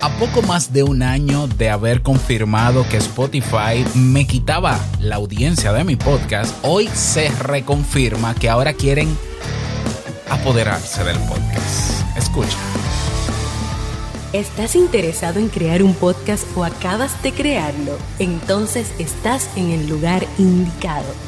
A poco más de un año de haber confirmado que Spotify me quitaba la audiencia de mi podcast, hoy se reconfirma que ahora quieren apoderarse del podcast. Escucha. ¿Estás interesado en crear un podcast o acabas de crearlo? Entonces estás en el lugar indicado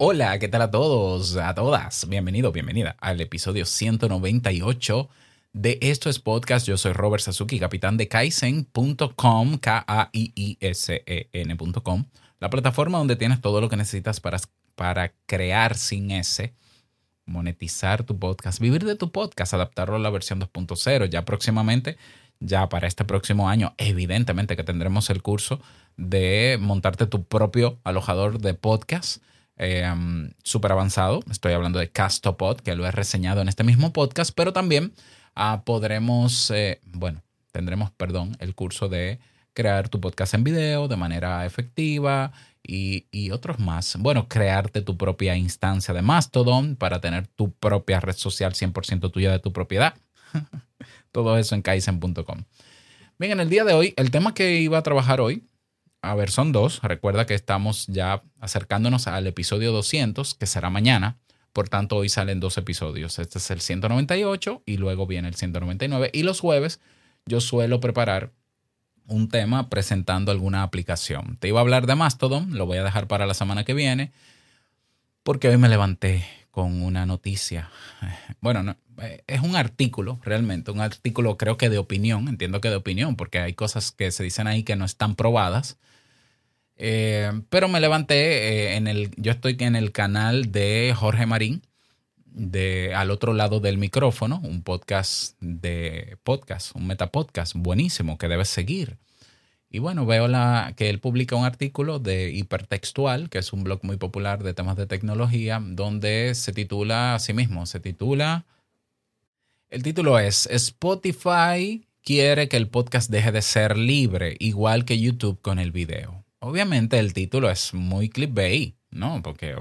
Hola, ¿qué tal a todos? A todas. Bienvenido, bienvenida al episodio 198 de Esto es Podcast. Yo soy Robert Sasuki, capitán de Kaizen.com, K-A-I-I-S-E-N.com, la plataforma donde tienes todo lo que necesitas para, para crear sin ese, monetizar tu podcast, vivir de tu podcast, adaptarlo a la versión 2.0. Ya próximamente, ya para este próximo año, evidentemente que tendremos el curso de montarte tu propio alojador de podcast eh, súper avanzado. Estoy hablando de Castopod, que lo he reseñado en este mismo podcast, pero también ah, podremos, eh, bueno, tendremos, perdón, el curso de crear tu podcast en video de manera efectiva y, y, otros más. Bueno, crearte tu propia instancia de Mastodon para tener tu propia red social 100% tuya de tu propiedad. Todo eso en kaizen.com. Bien, en el día de hoy, el tema que iba a trabajar hoy a ver, son dos. Recuerda que estamos ya acercándonos al episodio 200, que será mañana. Por tanto, hoy salen dos episodios. Este es el 198 y luego viene el 199. Y los jueves yo suelo preparar un tema presentando alguna aplicación. Te iba a hablar de Mastodon, lo voy a dejar para la semana que viene, porque hoy me levanté con una noticia. Bueno, no, eh, es un artículo realmente, un artículo creo que de opinión, entiendo que de opinión, porque hay cosas que se dicen ahí que no están probadas. Eh, pero me levanté eh, en el, yo estoy en el canal de Jorge Marín, de al otro lado del micrófono, un podcast de podcast, un metapodcast buenísimo que debes seguir. Y bueno, veo la, que él publica un artículo de Hipertextual, que es un blog muy popular de temas de tecnología, donde se titula a sí mismo, se titula, el título es Spotify quiere que el podcast deje de ser libre, igual que YouTube con el video. Obviamente el título es muy clickbait, ¿no? Porque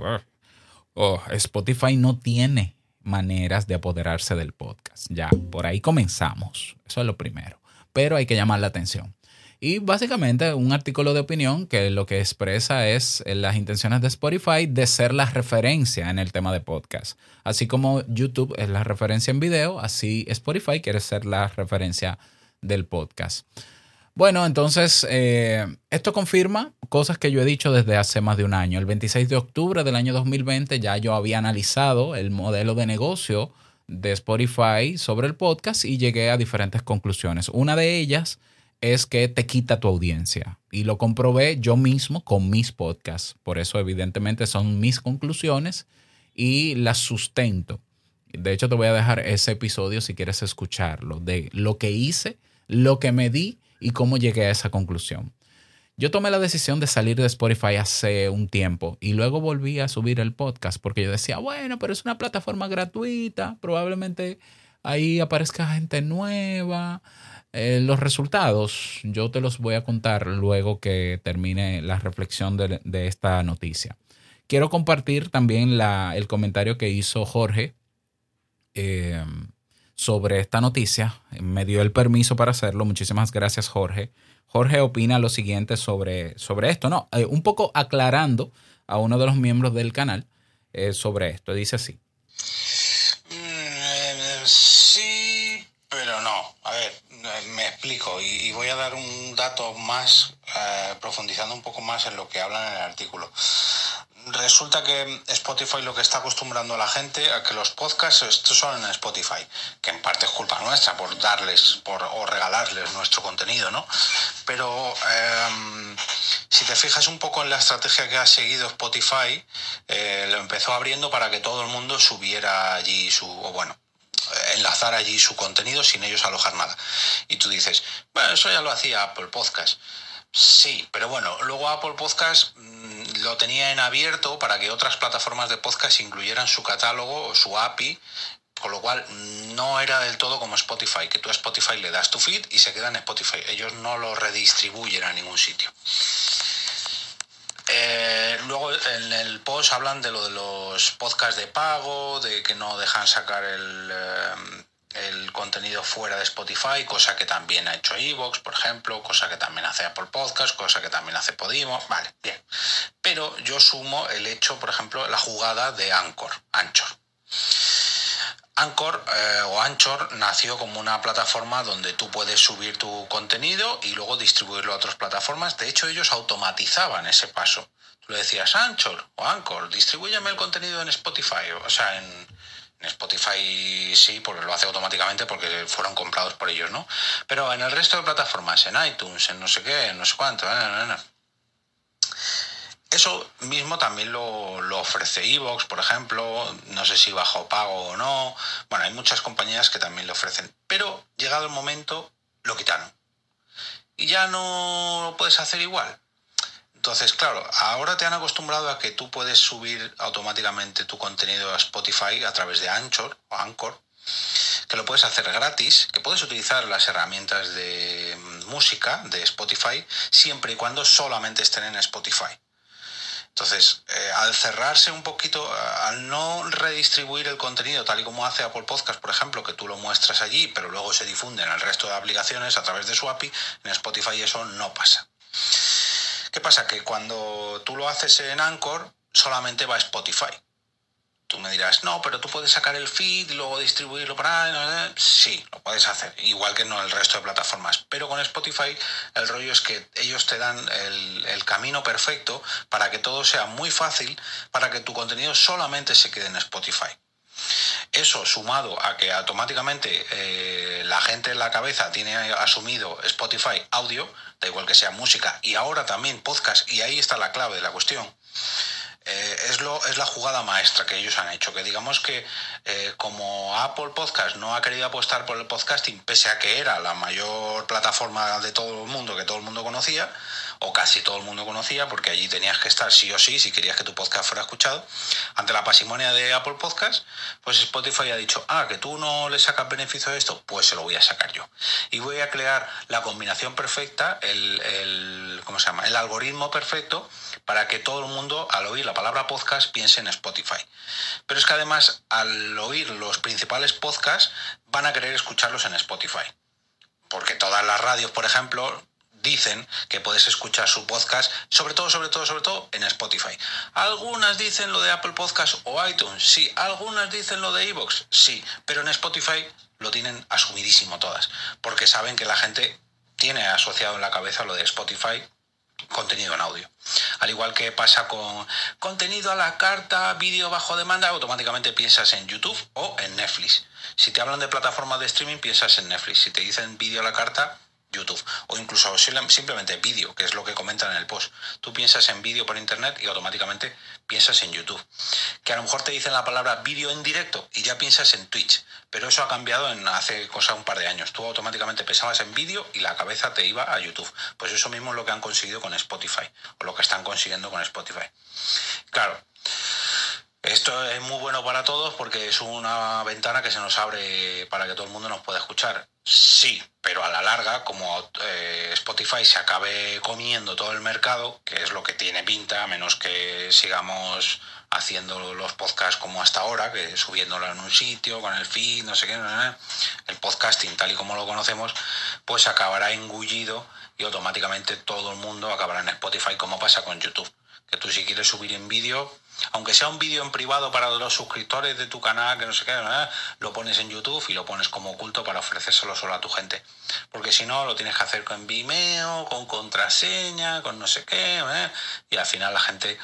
oh, Spotify no tiene maneras de apoderarse del podcast. Ya, por ahí comenzamos. Eso es lo primero. Pero hay que llamar la atención. Y básicamente un artículo de opinión que lo que expresa es eh, las intenciones de Spotify de ser la referencia en el tema de podcast. Así como YouTube es la referencia en video, así Spotify quiere ser la referencia del podcast. Bueno, entonces eh, esto confirma cosas que yo he dicho desde hace más de un año. El 26 de octubre del año 2020 ya yo había analizado el modelo de negocio de Spotify sobre el podcast y llegué a diferentes conclusiones. Una de ellas es que te quita tu audiencia. Y lo comprobé yo mismo con mis podcasts. Por eso evidentemente son mis conclusiones y las sustento. De hecho te voy a dejar ese episodio si quieres escucharlo, de lo que hice, lo que me di y cómo llegué a esa conclusión. Yo tomé la decisión de salir de Spotify hace un tiempo y luego volví a subir el podcast porque yo decía, bueno, pero es una plataforma gratuita, probablemente ahí aparezca gente nueva. Eh, los resultados yo te los voy a contar luego que termine la reflexión de, esta noticia. Quiero compartir también la, el comentario que hizo Jorge eh, sobre esta noticia. Me dio el permiso para hacerlo. Muchísimas gracias, Jorge. Jorge opina lo siguiente sobre, sobre esto, ¿no? Eh, un poco aclarando a uno de los miembros del canal eh, sobre esto. Dice así. Mm, sí, pero no. A ver, me explico y, voy a dar un dato más, profundizando un poco más en lo que hablan en el artículo resulta que Spotify lo que está acostumbrando a la gente a que los podcasts estos son en Spotify, que en parte es culpa nuestra por darles por, o regalarles nuestro contenido, ¿no? Pero em, si te fijas un poco en la estrategia que ha seguido Spotify, eh, lo empezó abriendo para que todo el mundo subiera allí su, o bueno, enlazar allí su contenido sin ellos alojar nada. Y tú dices, bueno, eso ya lo hacía Apple Podcast. Sí, pero bueno, luego Apple Podcast mm, lo tenía en abierto para que otras plataformas de podcast incluyeran su catálogo o su API, con lo cual no era del todo como Spotify, que tú a Spotify le das tu feed y se queda en Spotify. Ellos no lo redistribuyen a ningún sitio. Eh, luego en el post hablan de lo de los podcasts de pago, de que no dejan sacar el, eh, contenido fuera de Spotify, cosa que también ha hecho Evox, por ejemplo, cosa que también hace Apple Podcast, cosa que también hace Podimo, vale, bien. Pero yo sumo el hecho, por ejemplo, la jugada de Anchor, Anchor. Anchor eh, o Anchor nació como una plataforma donde tú puedes subir tu contenido y luego distribuirlo a otras plataformas. De hecho, ellos automatizaban ese paso. Tú le decías, Anchor o Anchor, distribúyeme el contenido en Spotify, o sea, en, Spotify sí, porque lo hace automáticamente porque fueron comprados por ellos, ¿no? Pero en el resto de plataformas, en iTunes, en no sé qué, en no sé cuánto, eh, eso mismo también lo, ofrece Evox, por ejemplo, no sé si bajo pago o no. Bueno, hay muchas compañías que también lo ofrecen, pero llegado el momento lo quitaron. Y ya no lo puedes hacer igual. Entonces, claro, ahora te han acostumbrado a que tú puedes subir automáticamente tu contenido a Spotify a través de Anchor o Anchor, que lo puedes hacer gratis, que puedes utilizar las herramientas de música de Spotify siempre y cuando solamente estén en Spotify. Entonces, eh, al cerrarse un poquito, al no redistribuir el contenido tal y como hace Apple Podcast, por ejemplo, que tú lo muestras allí, pero luego se difunde en el resto de aplicaciones a través de su API, en Spotify eso no pasa. ¿Qué pasa? Que cuando tú lo haces en Anchor, solamente va a Spotify. Tú me dirás, no, pero tú puedes sacar el feed y luego distribuirlo para... Sí, lo puedes hacer, igual que no el resto de plataformas. Pero con Spotify el rollo es que ellos te dan el, camino perfecto para que todo sea muy fácil, para que tu contenido solamente se quede en Spotify. Eso sumado a que automáticamente eh, la gente en la cabeza tiene asumido Spotify audio, da igual que sea música, y ahora también podcast, y ahí está la clave de la cuestión. Eh, es, lo, es la jugada maestra que ellos han hecho, que digamos que eh, como Apple Podcast no ha querido apostar por el podcasting, pese a que era la mayor plataforma de todo el mundo, que todo el mundo conocía, o casi todo el mundo conocía, porque allí tenías que estar sí o sí si querías que tu podcast fuera escuchado. Ante la pasimonia de Apple Podcast, pues Spotify ha dicho, ah, que tú no le sacas beneficio de esto, pues se lo voy a sacar yo. Y voy a crear la combinación perfecta, el, el ¿cómo se llama? El algoritmo perfecto para que todo el mundo, al oír la palabra podcast, piense en Spotify. Pero es que además, al oír los principales podcasts, van a querer escucharlos en Spotify. Porque todas las radios, por ejemplo, dicen que puedes escuchar su podcast, sobre todo, sobre todo, sobre todo en Spotify. Algunas dicen lo de Apple Podcast o iTunes, sí. Algunas dicen lo de Evox, sí. Pero en Spotify lo tienen asumidísimo todas, porque saben que la gente tiene asociado en la cabeza lo de Spotify contenido en audio. Al igual que pasa con contenido a la carta, vídeo bajo demanda, automáticamente piensas en YouTube o en Netflix. Si te hablan de plataformas de streaming, piensas en Netflix. Si te dicen vídeo a la carta, YouTube o incluso simplemente vídeo, que es lo que comentan en el post. Tú piensas en vídeo por internet y automáticamente piensas en YouTube. Que a lo mejor te dicen la palabra vídeo en directo y ya piensas en Twitch, pero eso ha cambiado en hace cosa un par de años. Tú automáticamente pensabas en vídeo y la cabeza te iba a YouTube. Pues eso mismo es lo que han conseguido con Spotify o lo que están consiguiendo con Spotify. Claro, esto es muy bueno para todos porque es una ventana que se nos abre para que todo el mundo nos pueda escuchar. Sí, pero a la larga, como eh, Spotify se acabe comiendo todo el mercado, que es lo que tiene pinta, a menos que sigamos haciendo los podcasts como hasta ahora, que subiéndolo en un sitio, con el feed, no sé qué, el podcasting tal y como lo conocemos, pues acabará engullido y automáticamente todo el mundo acabará en Spotify, como pasa con YouTube. Que tú si quieres subir en vídeo, aunque sea un vídeo en privado para los suscriptores de tu canal, que no sé qué, lo pones en YouTube y lo pones como oculto para ofrecérselo solo a tu gente. Porque si no, lo tienes que hacer con Vimeo, con contraseña, con no sé qué, y al final la gente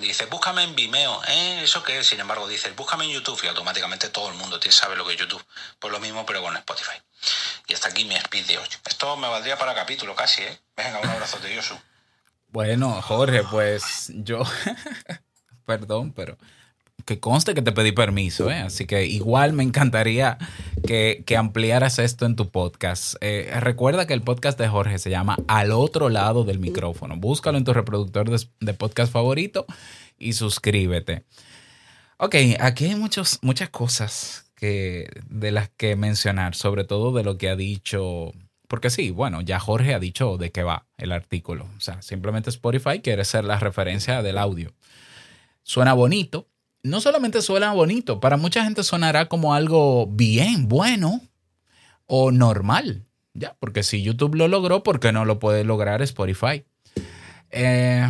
dice, búscame en Vimeo, ¿eh? ¿Eso qué es? Sin embargo, dices, búscame en YouTube y automáticamente todo el mundo sabe lo que es YouTube. Pues lo mismo, pero con Spotify. Y hasta aquí mi speed de hoy. Esto me valdría para capítulo casi, ¿eh? Venga, un abrazo de Yosu. Bueno, Jorge, pues yo... perdón, pero que conste que te pedí permiso, ¿eh? así que igual me encantaría que, ampliaras esto en tu podcast. Eh, recuerda que el podcast de Jorge se llama Al otro lado del micrófono. Búscalo en tu reproductor de, podcast favorito y suscríbete. Ok, aquí hay muchos, muchas cosas que, de las que mencionar, sobre todo de lo que ha dicho porque sí, bueno, ya Jorge ha dicho de qué va el artículo. O sea, simplemente Spotify quiere ser la referencia del audio. Suena bonito. No solamente suena bonito, para mucha gente sonará como algo bien, bueno o normal. Ya, porque si YouTube lo logró, ¿por qué no lo puede lograr Spotify? Eh,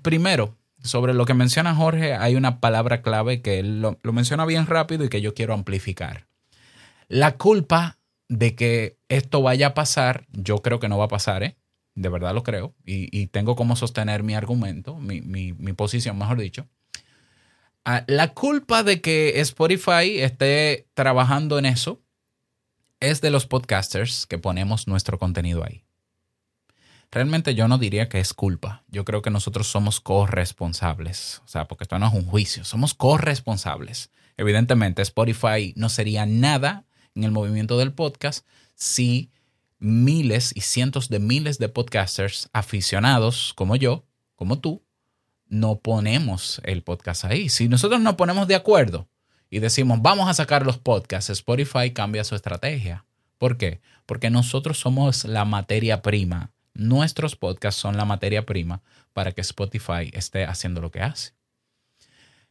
primero, sobre lo que menciona Jorge, hay una palabra clave que él lo, lo menciona bien rápido y que yo quiero amplificar. La culpa de que esto vaya a pasar, yo creo que no va a pasar, ¿eh? De verdad lo creo. Y, tengo como sostener mi argumento, mi, posición, mejor dicho. Ah, la culpa de que Spotify esté trabajando en eso es de los podcasters que ponemos nuestro contenido ahí. Realmente yo no diría que es culpa. Yo creo que nosotros somos corresponsables. O sea, porque esto no es un juicio. Somos corresponsables. Evidentemente, Spotify no sería nada en el movimiento del podcast si miles y cientos de miles de podcasters aficionados como yo, como tú, no ponemos el podcast ahí. Si nosotros nos ponemos de acuerdo y decimos, vamos a sacar los podcasts, Spotify cambia su estrategia. ¿Por qué? Porque nosotros somos la materia prima. Nuestros podcasts son la materia prima para que Spotify esté haciendo lo que hace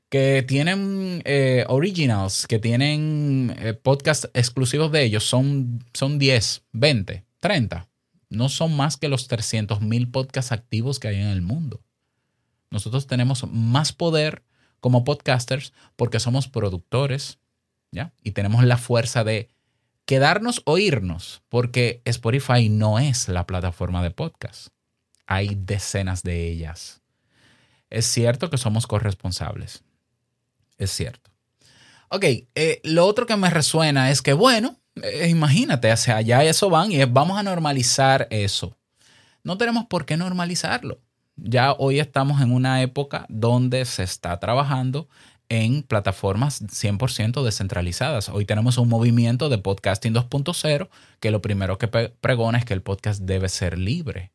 que tienen eh, originals, que tienen eh, podcasts exclusivos de ellos, son, son 10, 20, 30. No son más que los 300 mil podcasts activos que hay en el mundo. Nosotros tenemos más poder como podcasters porque somos productores, ¿ya? Y tenemos la fuerza de quedarnos o irnos, porque Spotify no es la plataforma de podcast. Hay decenas de ellas. Es cierto que somos corresponsables es cierto. Ok, eh, lo otro que me resuena es que, bueno, eh, imagínate, hacia allá eso van y vamos a normalizar eso. No tenemos por qué normalizarlo. Ya hoy estamos en una época donde se está trabajando en plataformas 100% descentralizadas. Hoy tenemos un movimiento de podcasting 2.0 que lo primero que pregona es que el podcast debe ser libre.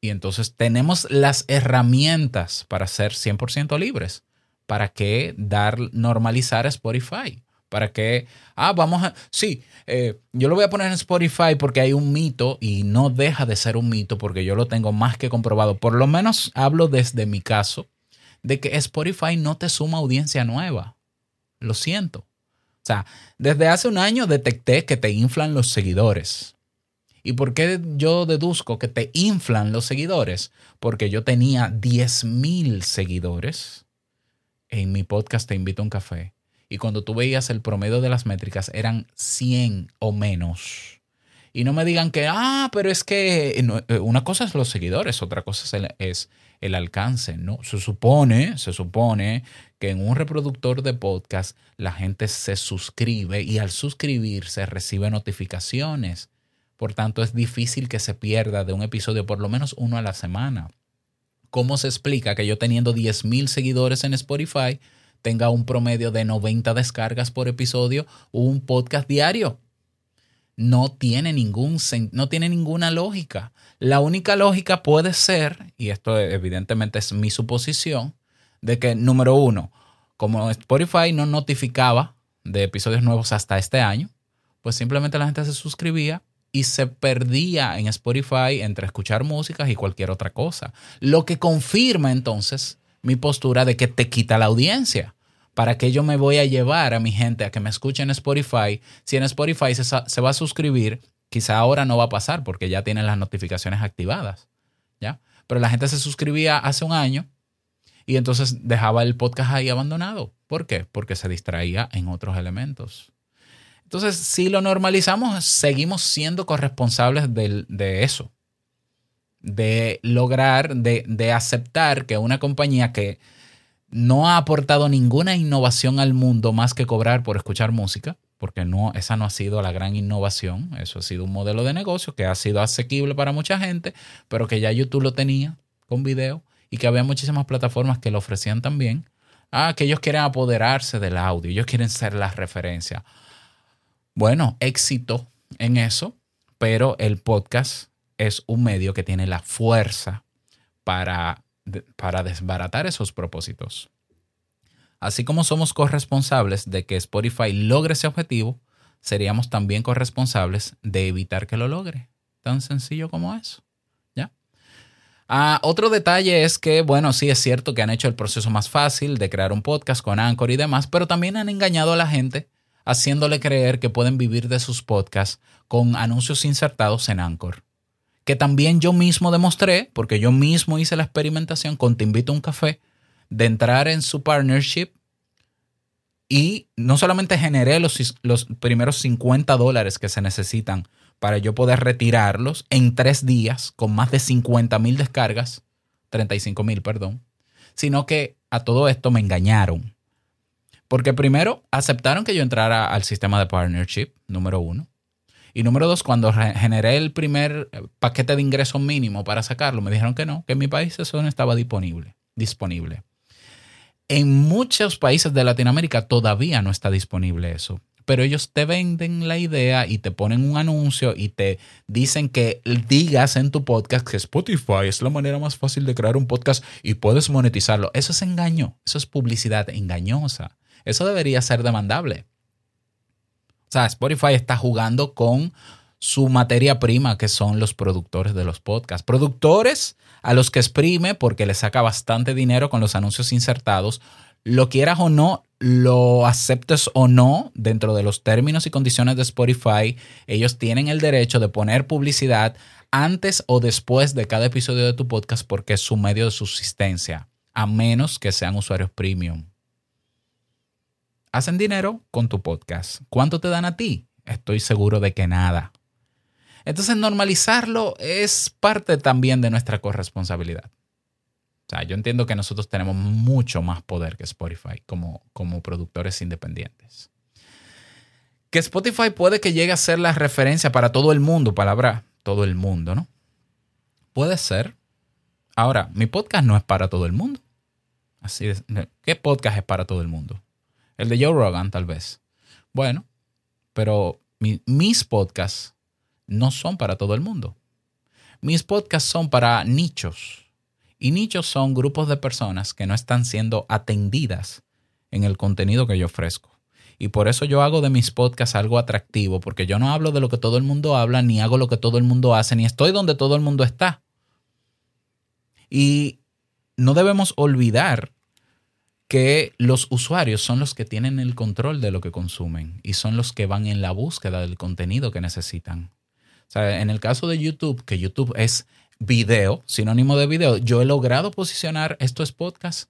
Y entonces tenemos las herramientas para ser 100% libres. ¿Para qué dar, normalizar Spotify? ¿Para qué? Ah, vamos a... Sí, eh, yo lo voy a poner en Spotify porque hay un mito y no deja de ser un mito porque yo lo tengo más que comprobado. Por lo menos hablo desde mi caso de que Spotify no te suma audiencia nueva. Lo siento. O sea, desde hace un año detecté que te inflan los seguidores. ¿Y por qué yo deduzco que te inflan los seguidores? Porque yo tenía 10.000 seguidores en mi podcast Te invito a un café. Y cuando tú veías el promedio de las métricas eran 100 o menos. Y no me digan que, ah, pero es que eh, eh, una cosa es los seguidores, otra cosa es el, es el alcance. No, se supone, se supone que en un reproductor de podcast la gente se suscribe y al suscribirse recibe notificaciones. Por tanto, es difícil que se pierda de un episodio por lo menos uno a la semana. ¿Cómo se explica que yo teniendo 10.000 seguidores en Spotify tenga un promedio de 90 descargas por episodio o un podcast diario? No tiene, ningún, no tiene ninguna lógica. La única lógica puede ser, y esto evidentemente es mi suposición, de que número uno, como Spotify no notificaba de episodios nuevos hasta este año, pues simplemente la gente se suscribía y se perdía en Spotify entre escuchar músicas y cualquier otra cosa. Lo que confirma entonces mi postura de que te quita la audiencia. ¿Para qué yo me voy a llevar a mi gente a que me escuche en Spotify? Si en Spotify se, va a suscribir, quizá ahora no va a pasar porque ya tienen las notificaciones activadas. ¿ya? Pero la gente se suscribía hace un año y entonces dejaba el podcast ahí abandonado. ¿Por qué? Porque se distraía en otros elementos. Entonces, si lo normalizamos, seguimos siendo corresponsables de, eso, de lograr, de, aceptar que una compañía que no ha aportado ninguna innovación al mundo más que cobrar por escuchar música, porque no, esa no ha sido la gran innovación, eso ha sido un modelo de negocio que ha sido asequible para mucha gente, pero que ya YouTube lo tenía con video y que había muchísimas plataformas que lo ofrecían también. Ah, que ellos quieren apoderarse del audio, ellos quieren ser la referencia. Bueno, éxito en eso, pero el podcast es un medio que tiene la fuerza para, para desbaratar esos propósitos. Así como somos corresponsables de que Spotify logre ese objetivo, seríamos también corresponsables de evitar que lo logre. Tan sencillo como eso. ¿Ya? Ah, otro detalle es que, bueno, sí es cierto que han hecho el proceso más fácil de crear un podcast con Anchor y demás, pero también han engañado a la gente haciéndole creer que pueden vivir de sus podcasts con anuncios insertados en Anchor. Que también yo mismo demostré, porque yo mismo hice la experimentación con Te invito a un café, de entrar en su partnership y no solamente generé los, los primeros 50 dólares que se necesitan para yo poder retirarlos en tres días con más de 50 mil descargas, 35 mil, perdón, sino que a todo esto me engañaron. Porque primero aceptaron que yo entrara al sistema de partnership, número uno. Y número dos, cuando generé el primer paquete de ingreso mínimo para sacarlo, me dijeron que no, que en mi país eso no estaba disponible. disponible. En muchos países de Latinoamérica todavía no está disponible eso. Pero ellos te venden la idea y te ponen un anuncio y te dicen que digas en tu podcast que Spotify es la manera más fácil de crear un podcast y puedes monetizarlo. Eso es engaño, eso es publicidad engañosa. Eso debería ser demandable. O sea, Spotify está jugando con su materia prima, que son los productores de los podcasts. Productores a los que exprime porque le saca bastante dinero con los anuncios insertados. Lo quieras o no, lo aceptes o no, dentro de los términos y condiciones de Spotify, ellos tienen el derecho de poner publicidad antes o después de cada episodio de tu podcast porque es su medio de subsistencia, a menos que sean usuarios premium. Hacen dinero con tu podcast. ¿Cuánto te dan a ti? Estoy seguro de que nada. Entonces normalizarlo es parte también de nuestra corresponsabilidad. O sea, yo entiendo que nosotros tenemos mucho más poder que Spotify como, como productores independientes. Que Spotify puede que llegue a ser la referencia para todo el mundo, palabra todo el mundo, ¿no? Puede ser. Ahora, mi podcast no es para todo el mundo. Así es. ¿Qué podcast es para todo el mundo? El de Joe Rogan, tal vez. Bueno, pero mis podcasts no son para todo el mundo. Mis podcasts son para nichos. Y nichos son grupos de personas que no están siendo atendidas en el contenido que yo ofrezco. Y por eso yo hago de mis podcasts algo atractivo, porque yo no hablo de lo que todo el mundo habla, ni hago lo que todo el mundo hace, ni estoy donde todo el mundo está. Y no debemos olvidar que los usuarios son los que tienen el control de lo que consumen y son los que van en la búsqueda del contenido que necesitan. O sea, en el caso de YouTube, que YouTube es video, sinónimo de video, yo he logrado posicionar estos podcasts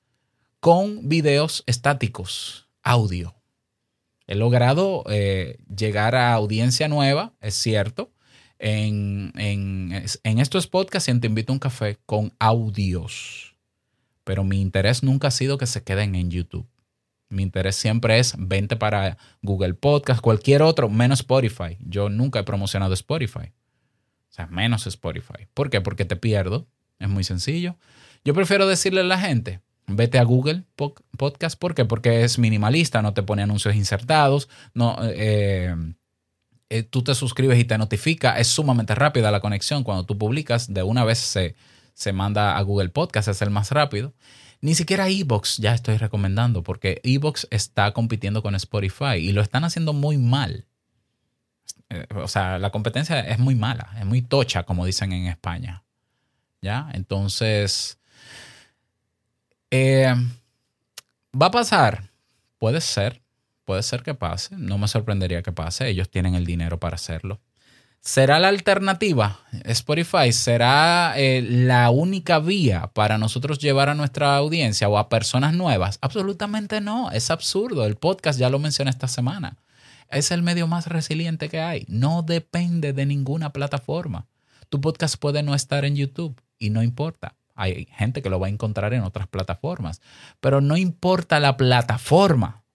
con videos estáticos, audio. He logrado eh, llegar a audiencia nueva, es cierto, en, en, en estos podcasts y Te Invito a un Café con audios. Pero mi interés nunca ha sido que se queden en YouTube. Mi interés siempre es vente para Google Podcast, cualquier otro, menos Spotify. Yo nunca he promocionado Spotify. O sea, menos Spotify. ¿Por qué? Porque te pierdo. Es muy sencillo. Yo prefiero decirle a la gente, vete a Google Podcast. ¿Por qué? Porque es minimalista, no te pone anuncios insertados, no, eh, eh, tú te suscribes y te notifica. Es sumamente rápida la conexión. Cuando tú publicas, de una vez se, se manda a Google Podcast, es el más rápido. Ni siquiera Evox ya estoy recomendando porque Evox está compitiendo con Spotify y lo están haciendo muy mal. Eh, o sea, la competencia es muy mala, es muy tocha, como dicen en España. ¿Ya? Entonces, eh, ¿va a pasar? Puede ser, puede ser que pase, no me sorprendería que pase, ellos tienen el dinero para hacerlo. ¿Será la alternativa? Spotify será eh, la única vía para nosotros llevar a nuestra audiencia o a personas nuevas. Absolutamente no, es absurdo. El podcast ya lo mencioné esta semana. Es el medio más resiliente que hay. No depende de ninguna plataforma. Tu podcast puede no estar en YouTube y no importa. Hay gente que lo va a encontrar en otras plataformas, pero no importa la plataforma.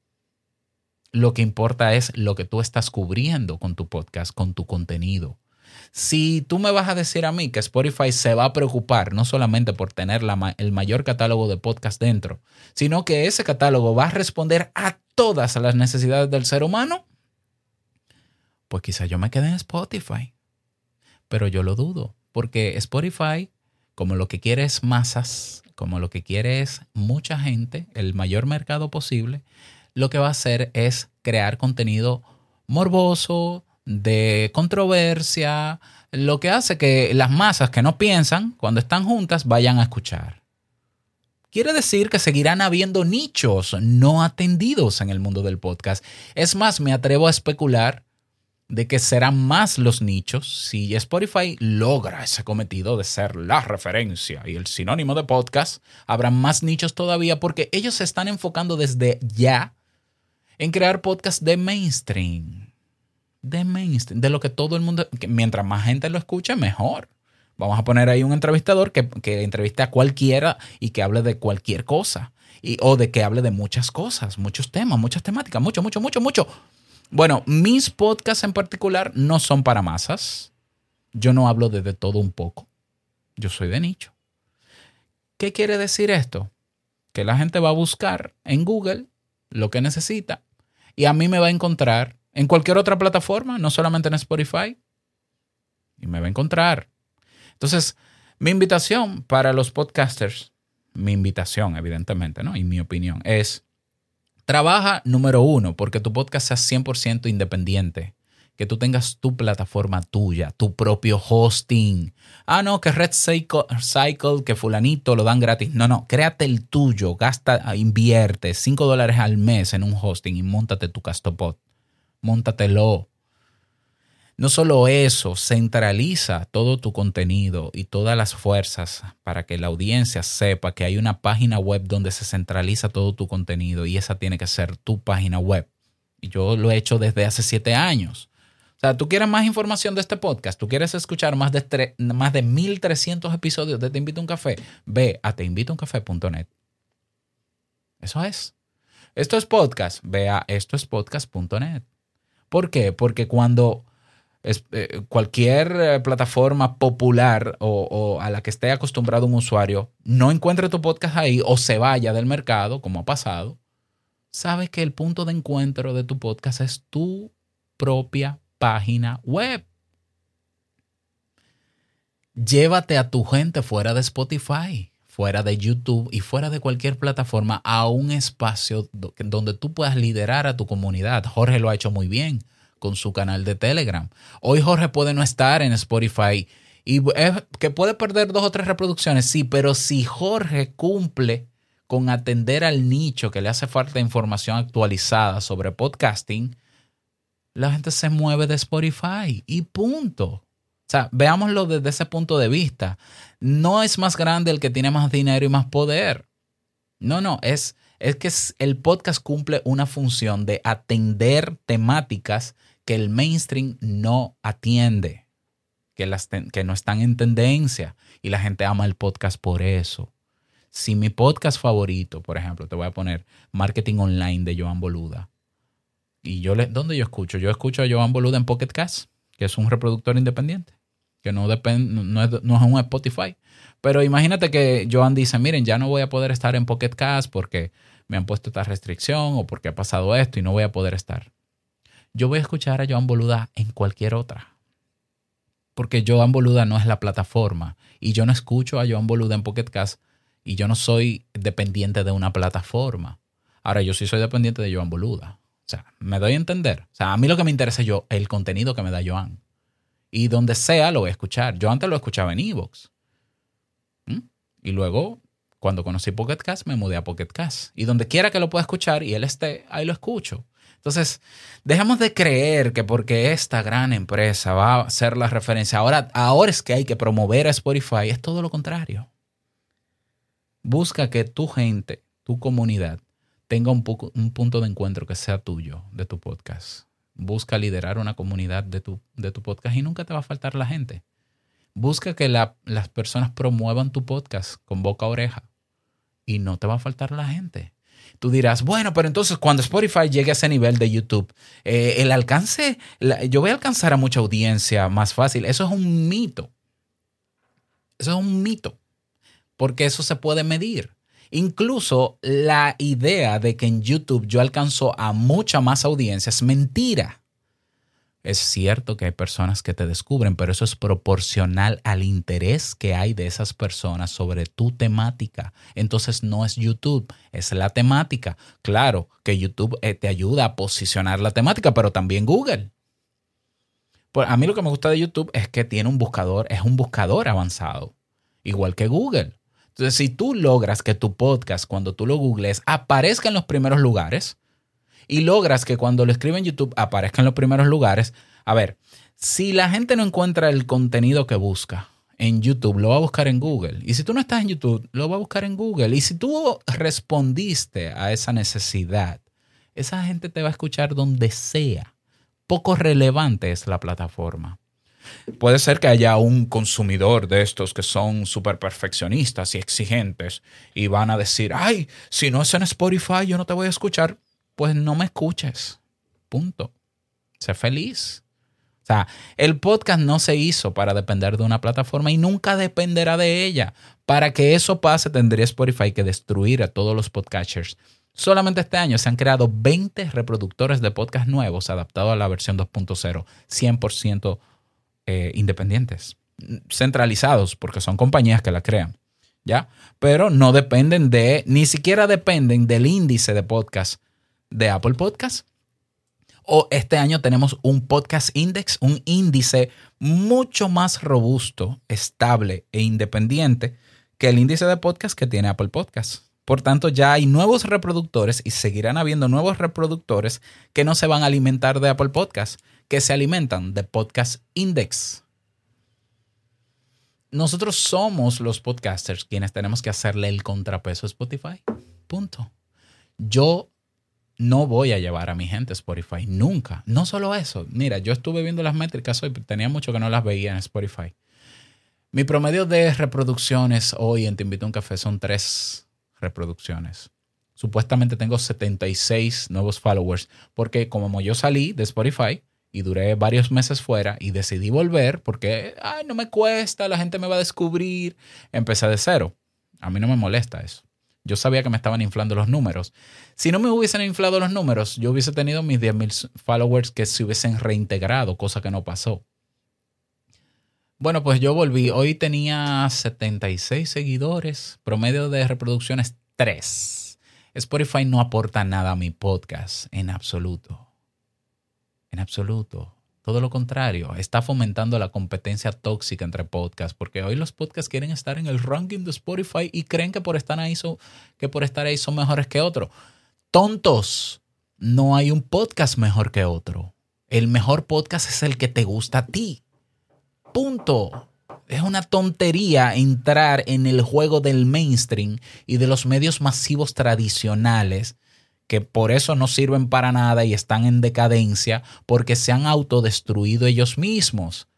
Lo que importa es lo que tú estás cubriendo con tu podcast, con tu contenido. Si tú me vas a decir a mí que Spotify se va a preocupar no solamente por tener el mayor catálogo de podcast dentro, sino que ese catálogo va a responder a todas las necesidades del ser humano, pues quizá yo me quede en Spotify. Pero yo lo dudo, porque Spotify, como lo que quiere es masas, como lo que quiere es mucha gente, el mayor mercado posible, lo que va a hacer es crear contenido morboso, de controversia, lo que hace que las masas que no piensan, cuando están juntas, vayan a escuchar. Quiere decir que seguirán habiendo nichos no atendidos en el mundo del podcast. Es más, me atrevo a especular de que serán más los nichos si Spotify logra ese cometido de ser la referencia y el sinónimo de podcast, habrá más nichos todavía porque ellos se están enfocando desde ya en crear podcasts de mainstream de mainstream, de lo que todo el mundo, mientras más gente lo escuche, mejor. Vamos a poner ahí un entrevistador que, que entreviste a cualquiera y que hable de cualquier cosa. Y, o de que hable de muchas cosas, muchos temas, muchas temáticas, mucho, mucho, mucho, mucho. Bueno, mis podcasts en particular no son para masas. Yo no hablo de, de todo un poco. Yo soy de nicho. ¿Qué quiere decir esto? Que la gente va a buscar en Google lo que necesita y a mí me va a encontrar en cualquier otra plataforma, no solamente en Spotify. Y me va a encontrar. Entonces, mi invitación para los podcasters, mi invitación, evidentemente, ¿no? Y mi opinión es, trabaja número uno, porque tu podcast sea 100% independiente. Que tú tengas tu plataforma tuya, tu propio hosting. Ah, no, que Red Cycle, que fulanito lo dan gratis. No, no, créate el tuyo, gasta, invierte 5 dólares al mes en un hosting y montate tu Castopod móntatelo. No solo eso, centraliza todo tu contenido y todas las fuerzas para que la audiencia sepa que hay una página web donde se centraliza todo tu contenido y esa tiene que ser tu página web. Y yo lo he hecho desde hace siete años. O sea, tú quieres más información de este podcast, tú quieres escuchar más de, más de 1300 episodios de Te Invito a un Café, ve a teinvitouncafé.net. Eso es. Esto es podcast, ve a estoespodcast.net. ¿Por qué? Porque cuando eh, cualquier eh, plataforma popular o, a la que esté acostumbrado un usuario no encuentre tu podcast ahí o se vaya del mercado, como ha pasado, sabes que el punto de encuentro de tu podcast es tu propia página web. Llévate a tu gente fuera de Spotify, fuera de YouTube y fuera de cualquier plataforma a un espacio donde tú puedas liderar a tu comunidad. Jorge lo ha hecho muy bien con su canal de Telegram. Hoy Jorge puede no estar en Spotify y que puede perder dos o tres reproducciones, sí, pero si Jorge cumple con atender al nicho que le hace falta información actualizada sobre podcasting, la gente se mueve de Spotify y punto. O sea, veámoslo desde ese punto de vista no es más grande el que tiene más dinero y más poder. No, no, es, es que el podcast cumple una función de atender temáticas que el mainstream no atiende, que, las que no están en tendencia y la gente ama el podcast por eso. Si mi podcast favorito, por ejemplo, te voy a poner Marketing Online de Joan Boluda, y yo le, ¿dónde yo escucho? Yo escucho a Joan Boluda en Pocket Cast, que es un reproductor independiente que no, depende, no, es, no es un Spotify. Pero imagínate que Joan dice, miren, ya no voy a poder estar en Pocket Cast porque me han puesto esta restricción o porque ha pasado esto y no voy a poder estar. Yo voy a escuchar a Joan Boluda en cualquier otra. Porque Joan Boluda no es la plataforma y yo no escucho a Joan Boluda en Pocket Cast y yo no soy dependiente de una plataforma. Ahora, yo sí soy dependiente de Joan Boluda. Sea, me doy a entender. O sea, a mí lo que me interesa es yo, el contenido que me da Joan. Y donde sea lo voy a escuchar. Yo antes lo escuchaba en Evox. ¿Mm? Y luego, cuando conocí Pocket Cast, me mudé a Pocket Cast. Y donde quiera que lo pueda escuchar y él esté, ahí lo escucho. Entonces, dejemos de creer que porque esta gran empresa va a ser la referencia, ahora, ahora es que hay que promover a Spotify, es todo lo contrario. Busca que tu gente, tu comunidad, tenga un, un punto de encuentro que sea tuyo, de tu podcast. Busca liderar una comunidad de tu, de tu podcast y nunca te va a faltar la gente. Busca que las personas promuevan tu podcast con boca a oreja y no te va a faltar la gente. Tú dirás, bueno, pero entonces cuando Spotify llegue a ese nivel de YouTube, eh, el alcance, yo voy a alcanzar a mucha audiencia más fácil. Eso es un mito. Eso es un mito. Porque eso se puede medir. Incluso la idea de que en YouTube yo alcanzo a mucha más audiencia es mentira. Es cierto que hay personas que te descubren, pero eso es proporcional al interés que hay de esas personas sobre tu temática. Entonces no es YouTube, es la temática. Claro que YouTube eh, te ayuda a posicionar la temática, pero también Google. A mí lo que me gusta de YouTube es que tiene un buscador, es un buscador avanzado, igual que Google. Entonces, si tú logras que tu podcast, cuando tú lo googles, aparezca en los primeros lugares, y logras que cuando lo escribe en YouTube aparezca en los primeros lugares, a ver, si la gente no encuentra el contenido que busca en YouTube, lo va a buscar en Google. Y si tú no estás en YouTube, lo va a buscar en Google. Y si tú respondiste a esa necesidad, esa gente te va a escuchar donde sea. Poco relevante es la plataforma. Puede ser que haya un consumidor de estos que son súper perfeccionistas y exigentes y van a decir, ay, si no es en Spotify, yo no te voy a escuchar pues no me escuches. Punto. Sé feliz. O sea, el podcast no se hizo para depender de una plataforma y nunca dependerá de ella. Para que eso pase, tendría Spotify que destruir a todos los podcasters. Solamente este año se han creado 20 reproductores de podcast nuevos adaptados a la versión 2.0, 100% eh, independientes, centralizados, porque son compañías que la crean. ¿Ya? Pero no dependen de, ni siquiera dependen del índice de podcast de Apple Podcast. O este año tenemos un podcast index, un índice mucho más robusto, estable e independiente que el índice de podcast que tiene Apple Podcast. Por tanto, ya hay nuevos reproductores y seguirán habiendo nuevos reproductores que no se van a alimentar de Apple Podcast, que se alimentan de Podcast Index. Nosotros somos los podcasters quienes tenemos que hacerle el contrapeso a Spotify. Punto. Yo no voy a llevar a mi gente a Spotify, nunca. No solo eso, mira, yo estuve viendo las métricas hoy, tenía mucho que no las veía en Spotify. Mi promedio de reproducciones hoy en Te Invito a un Café son tres reproducciones. Supuestamente tengo 76 nuevos followers, porque como yo salí de Spotify y duré varios meses fuera y decidí volver porque, ay, no me cuesta, la gente me va a descubrir, empecé de cero. A mí no me molesta eso. Yo sabía que me estaban inflando los números. Si no me hubiesen inflado los números, yo hubiese tenido mis 10.000 followers que se hubiesen reintegrado, cosa que no pasó. Bueno, pues yo volví. Hoy tenía 76 seguidores, promedio de reproducciones 3. Spotify no aporta nada a mi podcast, en absoluto. En absoluto. Todo lo contrario, está fomentando la competencia tóxica entre podcasts, porque hoy los podcasts quieren estar en el ranking de Spotify y creen que por estar ahí son, que por estar ahí son mejores que otros. Tontos, no hay un podcast mejor que otro. El mejor podcast es el que te gusta a ti. Punto. Es una tontería entrar en el juego del mainstream y de los medios masivos tradicionales que por eso no sirven para nada y están en decadencia porque se han autodestruido ellos mismos.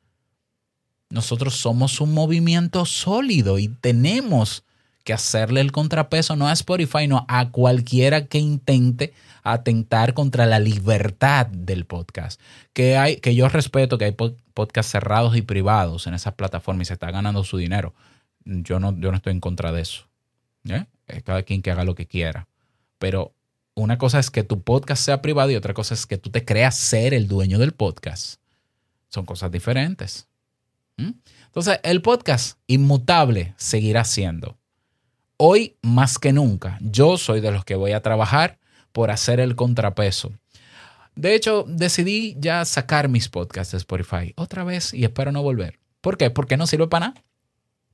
Nosotros somos un movimiento sólido y tenemos que hacerle el contrapeso no a Spotify, no a cualquiera que intente atentar contra la libertad del podcast. Que, hay, que yo respeto que hay podcasts cerrados y privados en esas plataformas y se está ganando su dinero. Yo no, yo no estoy en contra de eso. ¿eh? Cada quien que haga lo que quiera. Pero una cosa es que tu podcast sea privado y otra cosa es que tú te creas ser el dueño del podcast. Son cosas diferentes. ¿Mm? Entonces, el podcast inmutable seguirá siendo. Hoy más que nunca, yo soy de los que voy a trabajar por hacer el contrapeso. De hecho, decidí ya sacar mis podcasts de Spotify otra vez y espero no volver. ¿Por qué? Porque no sirve para nada.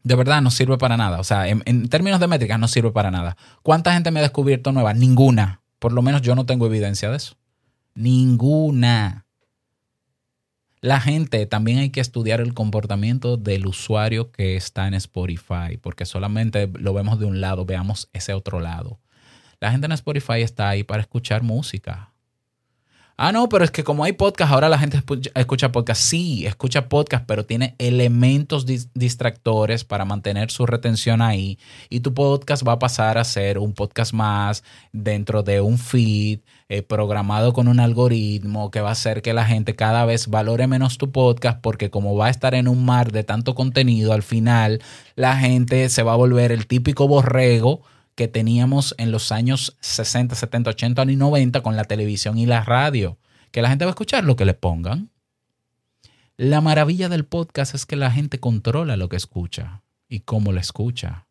De verdad, no sirve para nada. O sea, en, en términos de métricas, no sirve para nada. ¿Cuánta gente me ha descubierto nueva? Ninguna. Por lo menos yo no tengo evidencia de eso. Ninguna. La gente, también hay que estudiar el comportamiento del usuario que está en Spotify, porque solamente lo vemos de un lado, veamos ese otro lado. La gente en Spotify está ahí para escuchar música. Ah, no, pero es que como hay podcast, ahora la gente escucha podcast. Sí, escucha podcast, pero tiene elementos distractores para mantener su retención ahí. Y tu podcast va a pasar a ser un podcast más dentro de un feed eh, programado con un algoritmo que va a hacer que la gente cada vez valore menos tu podcast porque como va a estar en un mar de tanto contenido, al final la gente se va a volver el típico borrego que teníamos en los años 60, 70, 80 y 90 con la televisión y la radio, que la gente va a escuchar lo que le pongan. La maravilla del podcast es que la gente controla lo que escucha y cómo lo escucha.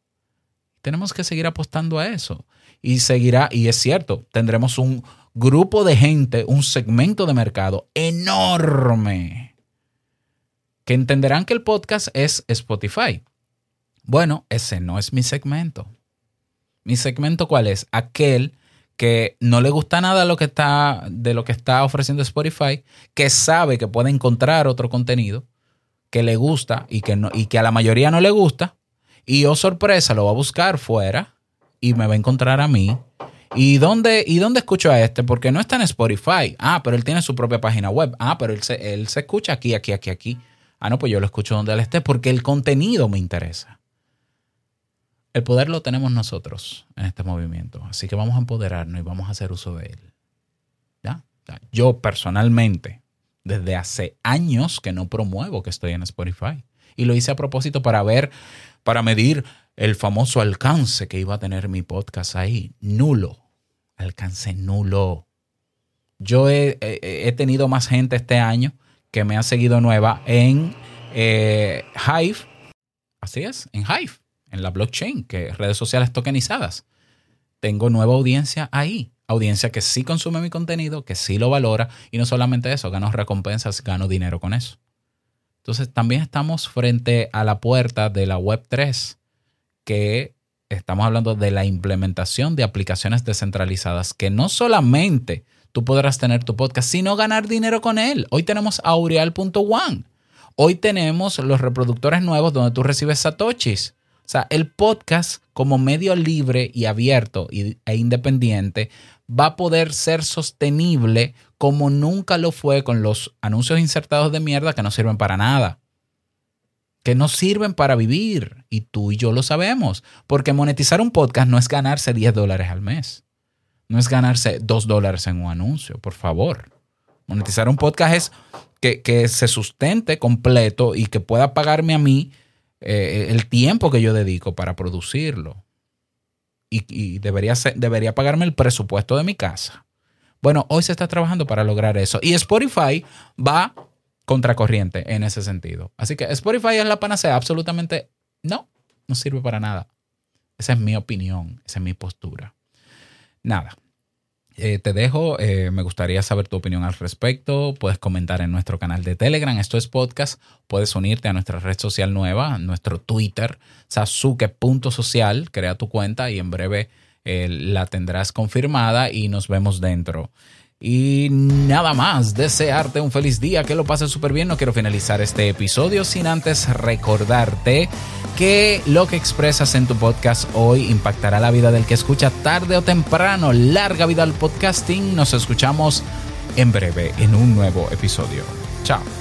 Tenemos que seguir apostando a eso. Y seguirá, y es cierto, tendremos un grupo de gente, un segmento de mercado enorme, que entenderán que el podcast es Spotify. Bueno, ese no es mi segmento. Mi segmento cuál es? Aquel que no le gusta nada lo que está, de lo que está ofreciendo Spotify, que sabe que puede encontrar otro contenido que le gusta y que, no, y que a la mayoría no le gusta, y oh sorpresa, lo va a buscar fuera y me va a encontrar a mí. ¿Y dónde, ¿Y dónde escucho a este? Porque no está en Spotify. Ah, pero él tiene su propia página web. Ah, pero él se, él se escucha aquí, aquí, aquí, aquí. Ah, no, pues yo lo escucho donde él esté porque el contenido me interesa. El poder lo tenemos nosotros en este movimiento, así que vamos a empoderarnos y vamos a hacer uso de él. ¿Ya? Yo personalmente, desde hace años que no promuevo que estoy en Spotify. Y lo hice a propósito para ver, para medir el famoso alcance que iba a tener mi podcast ahí. Nulo. Alcance nulo. Yo he, tenido más gente este año que me ha seguido nueva en eh, Hive. Así es, en Hive en la blockchain, que redes sociales tokenizadas. Tengo nueva audiencia ahí. Audiencia que sí consume mi contenido, que sí lo valora. Y no solamente eso, gano recompensas, gano dinero con eso. Entonces también estamos frente a la puerta de la Web 3, que estamos hablando de la implementación de aplicaciones descentralizadas, que no solamente tú podrás tener tu podcast, sino ganar dinero con él. Hoy tenemos Aureal.one. Hoy tenemos los reproductores nuevos donde tú recibes satoshis. O sea, el podcast como medio libre y abierto e independiente va a poder ser sostenible como nunca lo fue con los anuncios insertados de mierda que no sirven para nada. Que no sirven para vivir. Y tú y yo lo sabemos. Porque monetizar un podcast no es ganarse 10 dólares al mes. No es ganarse 2 dólares en un anuncio, por favor. Monetizar un podcast es que, que se sustente completo y que pueda pagarme a mí eh, el tiempo que yo dedico para producirlo. Y, debería, debería pagarme el presupuesto de mi casa. Bueno, hoy se está trabajando para lograr eso. Y Spotify va contracorriente en ese sentido. Así que Spotify es la panacea. Absolutamente no, no sirve para nada. Esa es mi opinión, esa es mi postura. Nada, eh, te dejo, eh, me gustaría saber tu opinión al respecto. Puedes comentar en nuestro canal de Telegram, esto es podcast. Puedes unirte a nuestra red social nueva, nuestro Twitter, sasuke.social. Crea tu cuenta y en breve eh, la tendrás confirmada y nos vemos dentro. Y nada más, desearte un feliz día, que lo pases súper bien. No quiero finalizar este episodio sin antes recordarte que lo que expresas en tu podcast hoy impactará la vida del que escucha tarde o temprano. Larga vida al podcasting. Nos escuchamos en breve en un nuevo episodio. Chao.